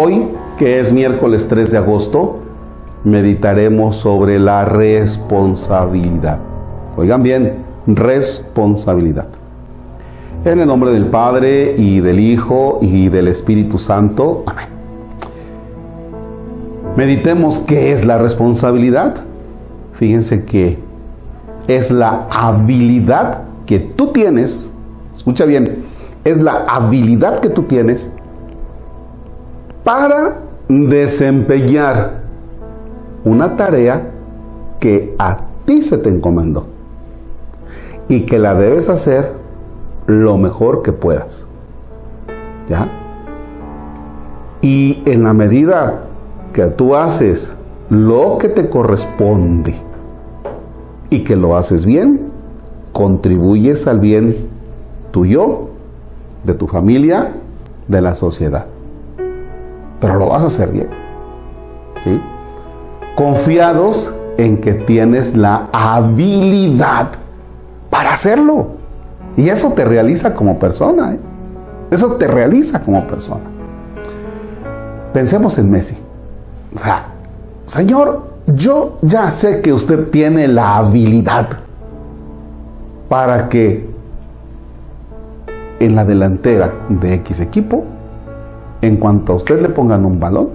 Hoy, que es miércoles 3 de agosto, meditaremos sobre la responsabilidad. Oigan bien, responsabilidad. En el nombre del Padre y del Hijo y del Espíritu Santo. Amén. Meditemos qué es la responsabilidad. Fíjense que es la habilidad que tú tienes, escucha bien, es la habilidad que tú tienes para desempeñar una tarea que a ti se te encomendó y que la debes hacer lo mejor que puedas. ¿Ya? Y en la medida que tú haces lo que te corresponde y que lo haces bien, contribuyes al bien tuyo, de tu familia, de la sociedad. Pero lo vas a hacer bien. Confiados en que tienes la habilidad para hacerlo. Y eso te realiza como persona. ¿eh? Eso te realiza como persona. Pensemos en Messi. O sea, Señor, yo ya sé que usted tiene la habilidad para que en la delantera de X equipo, en cuanto a usted le pongan un balón,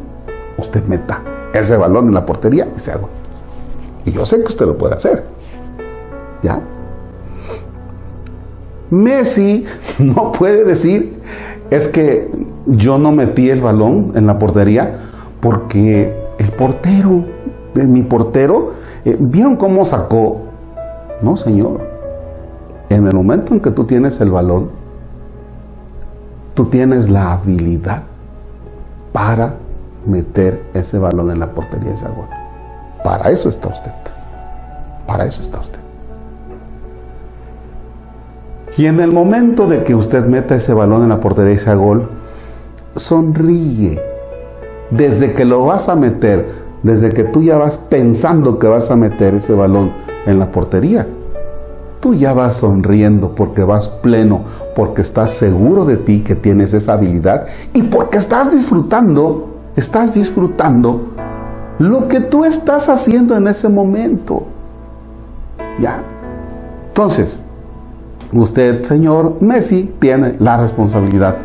usted meta ese balón en la portería y se haga. Y yo sé que usted lo puede hacer. ¿Ya? Messi no puede decir, es que yo no metí el balón en la portería porque el portero, mi portero, eh, ¿vieron cómo sacó? No, señor. En el momento en que tú tienes el balón, tú tienes la habilidad para meter ese balón en la portería y ese gol. Para eso está usted. Para eso está usted. Y en el momento de que usted meta ese balón en la portería y ese gol, sonríe. Desde que lo vas a meter, desde que tú ya vas pensando que vas a meter ese balón en la portería, tú ya vas sonriendo porque vas pleno, porque estás seguro de ti que tienes esa habilidad y porque estás disfrutando, estás disfrutando lo que tú estás haciendo en ese momento. ¿Ya? Entonces, usted, señor Messi, tiene la responsabilidad,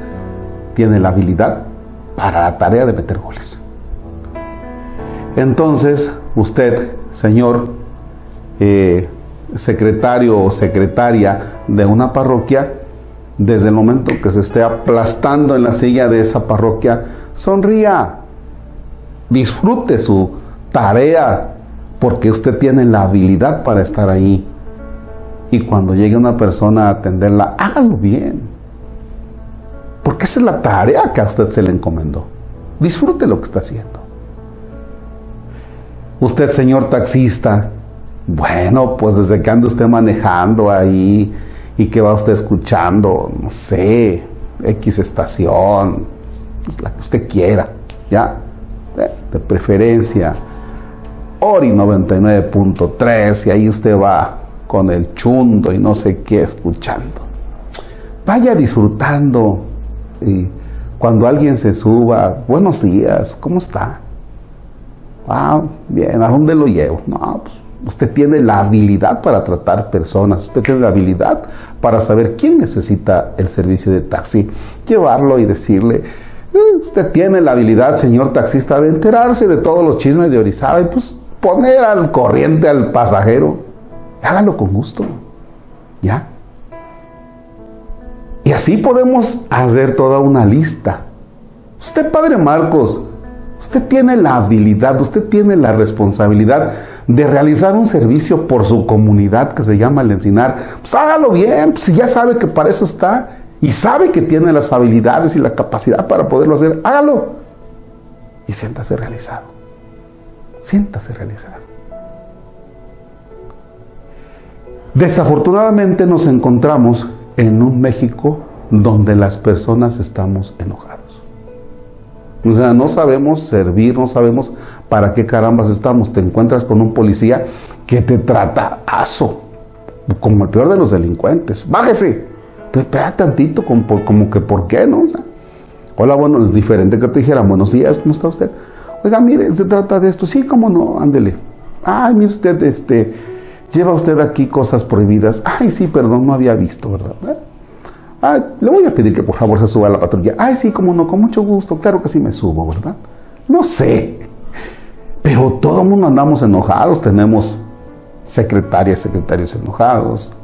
tiene la habilidad para la tarea de meter goles. Entonces, usted, señor eh, secretario o secretaria de una parroquia, desde el momento que se esté aplastando en la silla de esa parroquia, sonría, disfrute su tarea, porque usted tiene la habilidad para estar ahí. Y cuando llegue una persona a atenderla, hágalo bien. Porque esa es la tarea que a usted se le encomendó. Disfrute lo que está haciendo. Usted, señor taxista, bueno, pues desde que ande usted manejando ahí y que va usted escuchando, no sé, X estación, pues la que usted quiera, ¿ya? Eh, de preferencia, Ori 99.3 y ahí usted va con el chundo y no sé qué escuchando. Vaya disfrutando y cuando alguien se suba, buenos días, ¿cómo está? Ah, bien, ¿a dónde lo llevo? No, pues usted tiene la habilidad para tratar personas, usted tiene la habilidad para saber quién necesita el servicio de taxi, llevarlo y decirle, eh, usted tiene la habilidad, señor taxista, de enterarse de todos los chismes de Orizaba y pues poner al corriente al pasajero. Hágalo con gusto. ¿Ya? Y así podemos hacer toda una lista. Usted, Padre Marcos, usted tiene la habilidad, usted tiene la responsabilidad de realizar un servicio por su comunidad que se llama el Encinar. Pues hágalo bien, pues, si ya sabe que para eso está y sabe que tiene las habilidades y la capacidad para poderlo hacer, hágalo. Y siéntase realizado. Siéntase realizado. Desafortunadamente nos encontramos en un México donde las personas estamos enojados. O sea, no sabemos servir, no sabemos para qué carambas estamos. Te encuentras con un policía que te trata aso, como el peor de los delincuentes. Bájese. Pero espera tantito, como, como que por qué, ¿no? Hola, bueno, es diferente que te dijera, buenos días, ¿cómo está usted? Oiga, mire, se trata de esto. Sí, cómo no, ándele. Ay, mire usted, este, lleva usted aquí cosas prohibidas. Ay, sí, perdón, no había visto, ¿verdad? Ay, le voy a pedir que por favor se suba a la patrulla. Ay, sí, cómo no, con mucho gusto. Claro que sí me subo, ¿verdad? No sé. Pero todo el mundo andamos enojados. Tenemos secretarias, secretarios enojados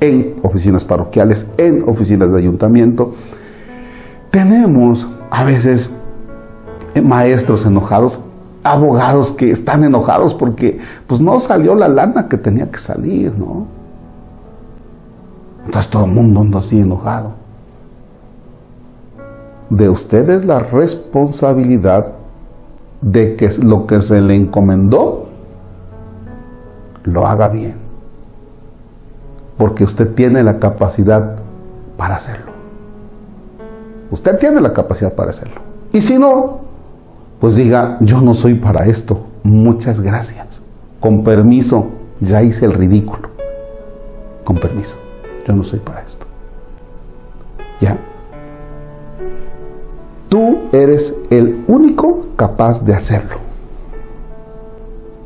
en oficinas parroquiales, en oficinas de ayuntamiento. Tenemos a veces maestros enojados, abogados que están enojados porque pues no salió la lana que tenía que salir, ¿no? Entonces todo el mundo anda así enojado. De ustedes la responsabilidad de que lo que se le encomendó lo haga bien. Porque usted tiene la capacidad para hacerlo. Usted tiene la capacidad para hacerlo. Y si no, pues diga, yo no soy para esto. Muchas gracias. Con permiso, ya hice el ridículo. Con permiso, yo no soy para esto. ¿Ya? Tú eres el único capaz de hacerlo.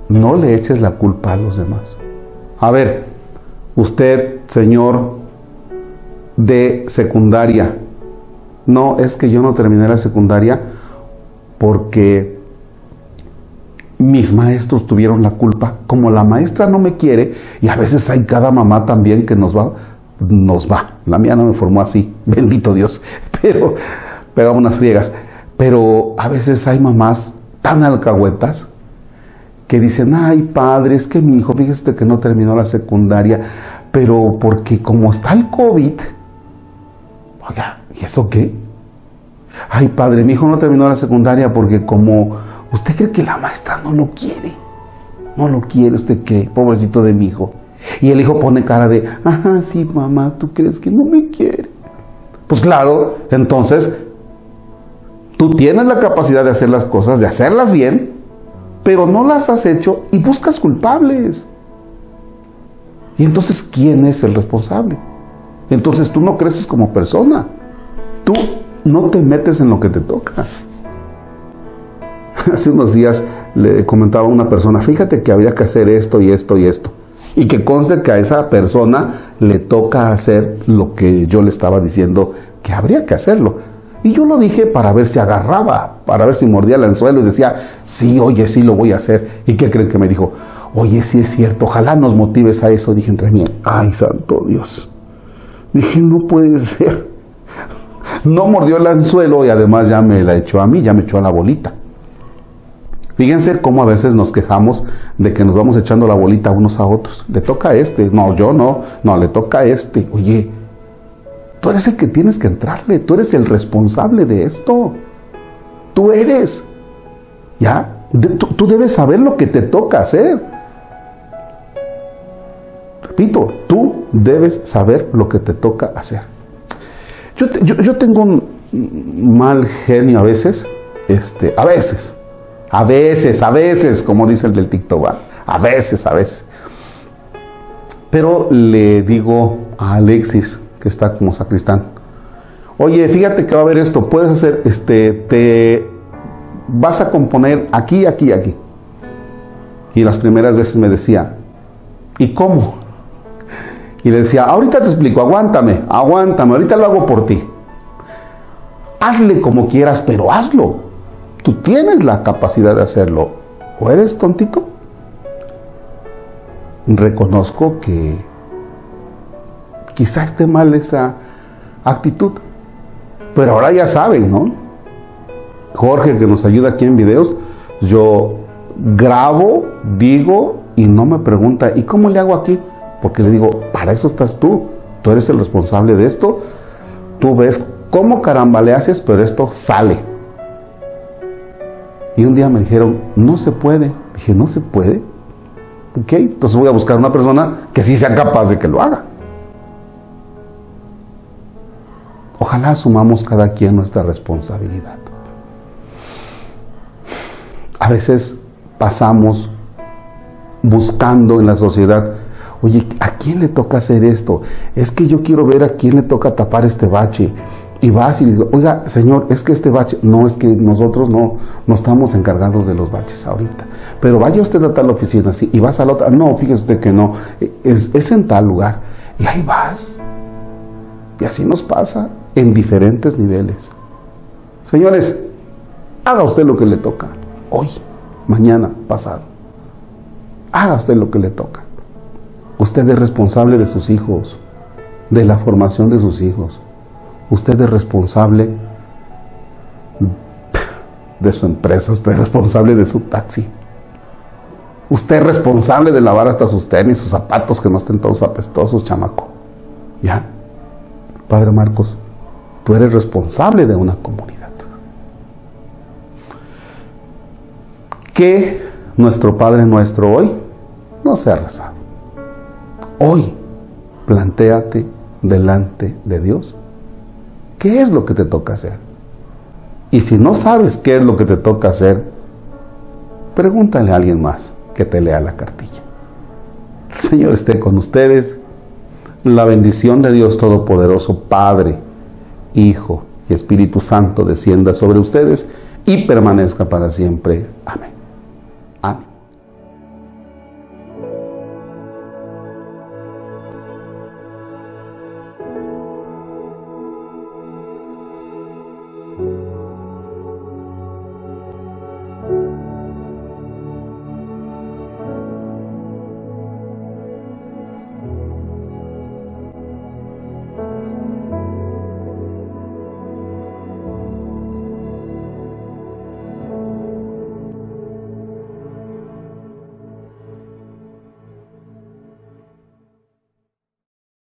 No le eches la culpa a los demás. A ver, usted, señor de secundaria, no, es que yo no terminé la secundaria porque mis maestros tuvieron la culpa. Como la maestra no me quiere, y a veces hay cada mamá también que nos va, nos va. La mía no me formó así, bendito Dios, pero pegaba unas friegas. Pero a veces hay mamás tan alcahuetas que dicen, ay padre, es que mi hijo, fíjese que no terminó la secundaria, pero porque como está el COVID, oiga, ¿y eso qué? Ay padre, mi hijo no terminó la secundaria porque como usted cree que la maestra no lo quiere, no lo quiere, usted qué, pobrecito de mi hijo. Y el hijo pone cara de, ajá, sí mamá, ¿tú crees que no me quiere? Pues claro, entonces Tú tienes la capacidad de hacer las cosas, de hacerlas bien, pero no las has hecho y buscas culpables. Y entonces, ¿quién es el responsable? Entonces tú no creces como persona. Tú no te metes en lo que te toca. Hace unos días le comentaba a una persona, fíjate que habría que hacer esto y esto y esto. Y que conste que a esa persona le toca hacer lo que yo le estaba diciendo que habría que hacerlo. Y yo lo dije para ver si agarraba, para ver si mordía el anzuelo y decía, sí, oye, sí lo voy a hacer. ¿Y qué creen que me dijo? Oye, sí es cierto, ojalá nos motives a eso. Dije entre mí, ay, santo Dios. Dije, no puede ser. No mordió el anzuelo y además ya me la echó a mí, ya me echó a la bolita. Fíjense cómo a veces nos quejamos de que nos vamos echando la bolita unos a otros. Le toca a este, no, yo no, no, le toca a este. Oye, Tú eres el que tienes que entrarle, tú eres el responsable de esto. Tú eres. ¿Ya? tú, debes saber lo que te toca hacer. Repito, tú debes saber lo que te toca hacer. Yo, tengo un mal genio a veces, este, a veces, a veces, a veces, como dice el del TikTok, a veces, a veces. Pero le digo a Alexis, que está como sacristán. Oye, fíjate que va a haber esto, puedes hacer, este, te vas a componer aquí, aquí, aquí. Y las primeras veces me decía, ¿y cómo? Y le decía, ahorita te explico, aguántame, aguántame, ahorita lo hago por ti. Hazle como quieras, pero hazlo. Tú tienes la capacidad de hacerlo. ¿O eres tontito? Reconozco que quizá esté mal esa actitud. Pero ahora ya saben, ¿no? Jorge, que nos ayuda aquí en videos, yo grabo, digo y no me pregunta, ¿y cómo le hago aquí? Porque le digo, para eso estás tú, tú eres el responsable de esto, tú ves cómo caramba le haces, pero esto sale. Y un día me dijeron, no se puede. Dije, no se puede. Ok, entonces voy a buscar una persona que sí sea capaz de que lo haga. Ojalá asumamos cada quien nuestra responsabilidad. A veces pasamos buscando en la sociedad, oye, ¿a quién le toca hacer esto? Es que yo quiero ver a quién le toca tapar este bache. Y vas y dices, oiga, Señor, es que este bache, no, es que nosotros no, no estamos encargados de los baches ahorita. Pero vaya usted a tal oficina, sí, y vas a la otra, no, fíjese usted que no, es, es en tal lugar. Y ahí vas. Y así nos pasa en diferentes niveles. Señores, haga usted lo que le toca, hoy, mañana, pasado. Haga usted lo que le toca. Usted es responsable de sus hijos, de la formación de sus hijos. Usted es responsable de su empresa, usted es responsable de su taxi. Usted es responsable de lavar hasta sus tenis, sus zapatos que no estén todos apestosos, chamaco. ¿Ya? Padre Marcos, tú eres responsable de una comunidad. Que nuestro Padre nuestro hoy no sea rezado. Hoy, plantéate delante de Dios qué es lo que te toca hacer. Y si no sabes qué es lo que te toca hacer, pregúntale a alguien más que te lea la cartilla. El Señor esté con ustedes. La bendición de Dios Todopoderoso, Padre, Hijo y Espíritu Santo descienda sobre ustedes y permanezca para siempre. Amén.